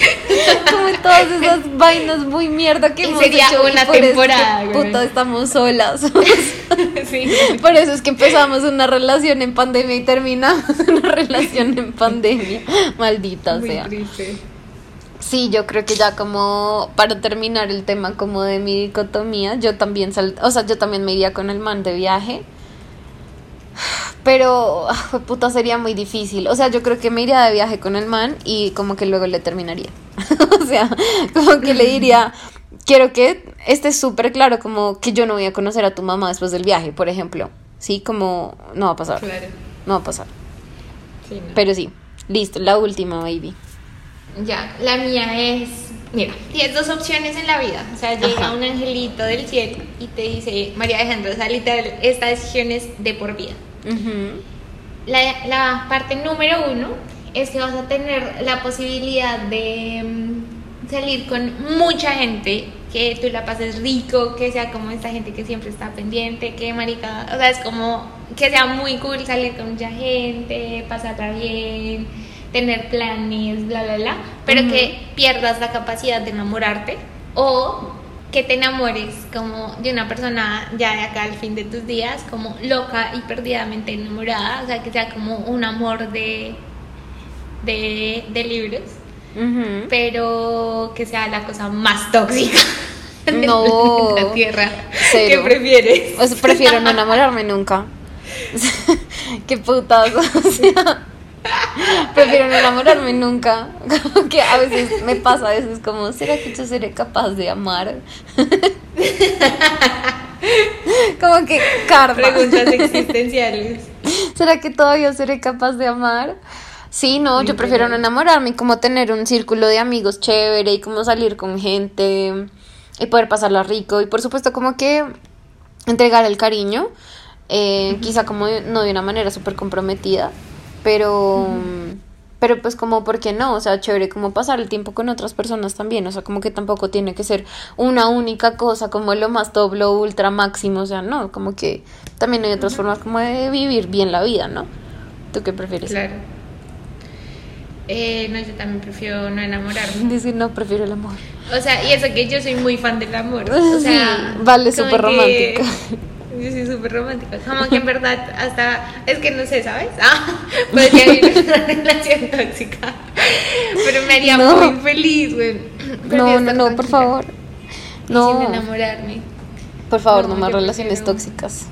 S2: *laughs*
S1: Como todas esas vainas muy mierda que
S2: Y
S1: hemos
S2: sería
S1: hecho. y
S2: una
S1: por eso es que,
S2: temporada, güey.
S1: Puta, estamos solas. *laughs*
S2: Sí.
S1: Por eso es que empezamos una relación en pandemia y terminamos una relación en pandemia. Maldita
S2: Muy
S1: sea.
S2: triste.
S1: Sí, yo creo que ya como para terminar el tema como de mi dicotomía, yo también sal, o sea, yo también me iría con el man de viaje. Pero, *laughs* puta, sería muy difícil. O sea, yo creo que me iría de viaje con el man y como que luego le terminaría. *laughs* o sea, como que le diría, quiero que esté súper claro como que yo no voy a conocer a tu mamá después del viaje, por ejemplo. Sí, como no va a pasar.
S2: Claro.
S1: No va a pasar.
S2: Sí, no.
S1: Pero sí, listo, la última, baby.
S2: Ya, la mía es. Mira, tienes dos opciones en la vida. O sea, llega
S1: Ajá.
S2: un angelito del cielo y te dice, María Alejandra, o sea, literal, esta decisión es de por vida. La, la parte número uno es que vas a tener la posibilidad de mm, salir con mucha gente, que tú la pases rico, que sea como esta gente que siempre está pendiente, que marica, o sea, es como que sea muy cool salir con mucha gente, pasarla bien, tener planes, bla, bla, bla, pero que pierdas la capacidad de enamorarte o que te enamores como de una persona ya de acá al fin de tus días, como loca y perdidamente enamorada, o sea, que sea como un amor de, de, de libros, pero que sea la cosa más tóxica *laughs* de
S1: No.
S2: la tierra.
S1: Cero.
S2: ¿Qué prefieres?
S1: O sea, prefiero no enamorarme nunca. *laughs* *laughs* Qué putas. O sea, *laughs* prefiero no enamorarme nunca. Como que a veces me pasa, a veces como, ¿será que yo seré capaz de amar? *laughs* Como que karma.
S2: Preguntas *laughs* existenciales.
S1: ¿Será que todavía seré capaz de amar? Sí, no, yo prefiero no enamorarme y como tener un círculo de amigos chévere y como salir con gente y poder pasarla rico y por supuesto como que entregar el cariño, eh, quizá como no de una manera súper comprometida, pero, pero pues como, ¿por qué no? O sea, chévere como pasar el tiempo con otras personas también, o sea, como que tampoco tiene que ser una única cosa como lo más top, lo ultra máximo, o sea, no, como que también hay otras formas como de vivir bien la vida, ¿no? ¿Tú qué prefieres?
S2: Claro. Eh, no, yo también prefiero no enamorarme. *laughs*
S1: Dice, no, prefiero el amor.
S2: O sea, y eso que yo soy muy fan del amor. O *laughs* sea,
S1: Sí, vale, súper
S2: que-
S1: romántico.
S2: Yo soy súper romántica. Como que en verdad, hasta. Es que no sé, ¿sabes? Ah, *laughs* podría vivir una relación tóxica. Pero me haría
S1: No.
S2: muy feliz, güey.
S1: No, no, no, por favor.
S2: y Sin
S1: No,
S2: enamorarme.
S1: por favor, no,
S2: No,
S1: más relaciones
S2: prefiero-
S1: tóxicas.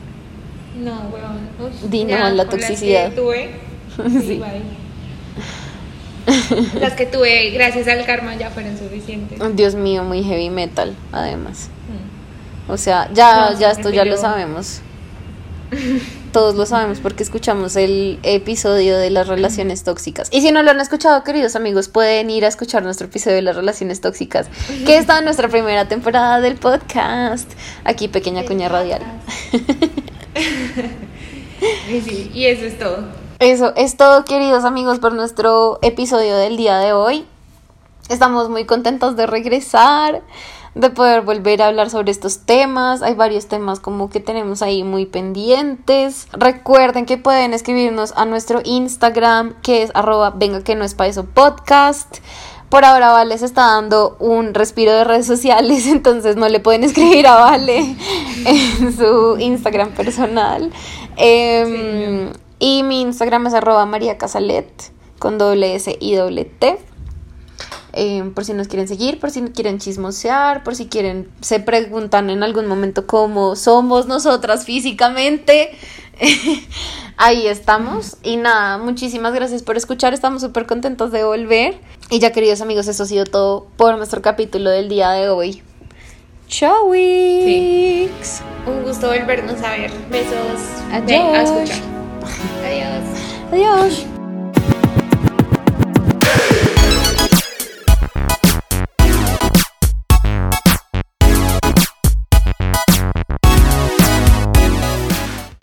S2: No, weón. Uf,
S1: Di no
S2: ya,
S1: a la
S2: con las que
S1: toxicidad.
S2: tuve. *laughs*
S1: Sí.
S2: Sí, bye. Las que tuve gracias al karma ya fueron suficientes.
S1: Dios mío, muy heavy metal, además.
S2: Mm.
S1: O sea, ya,
S2: No,
S1: ya esto ya lo sabemos. *laughs* Todos lo sabemos porque escuchamos el episodio de las relaciones tóxicas. Y si no lo han escuchado, queridos amigos, pueden ir a escuchar nuestro episodio de las relaciones tóxicas, que está en nuestra primera temporada del podcast. Aquí, pequeña cuña radial. *laughs*
S2: Sí, y eso es todo.
S1: Eso es todo, queridos amigos, por nuestro episodio del día de hoy. Estamos muy contentos de regresar, de poder volver a hablar sobre estos temas. Hay varios temas como que tenemos ahí muy pendientes. Recuerden que pueden escribirnos a nuestro Instagram, que es arroba venga que no es pa' eso podcast. Por ahora Vale se está dando un respiro de redes sociales, *laughs* entonces no le pueden escribir a Vale *laughs* en su Instagram personal. Em, y mi Instagram es arroba María Casalet con doble S y doble T. Eh, por si nos quieren seguir, por si quieren chismosear, por si quieren, se preguntan en algún momento cómo somos nosotras físicamente. *laughs* Ahí estamos. Y nada, muchísimas gracias por escuchar. Estamos súper contentos de volver. Y ya, queridos amigos, eso ha sido todo por nuestro capítulo del día de hoy. Chau.
S2: Un gusto volvernos a ver. Besos.
S1: Adiós.
S2: Ve a escuchar. Adiós.
S1: Adiós.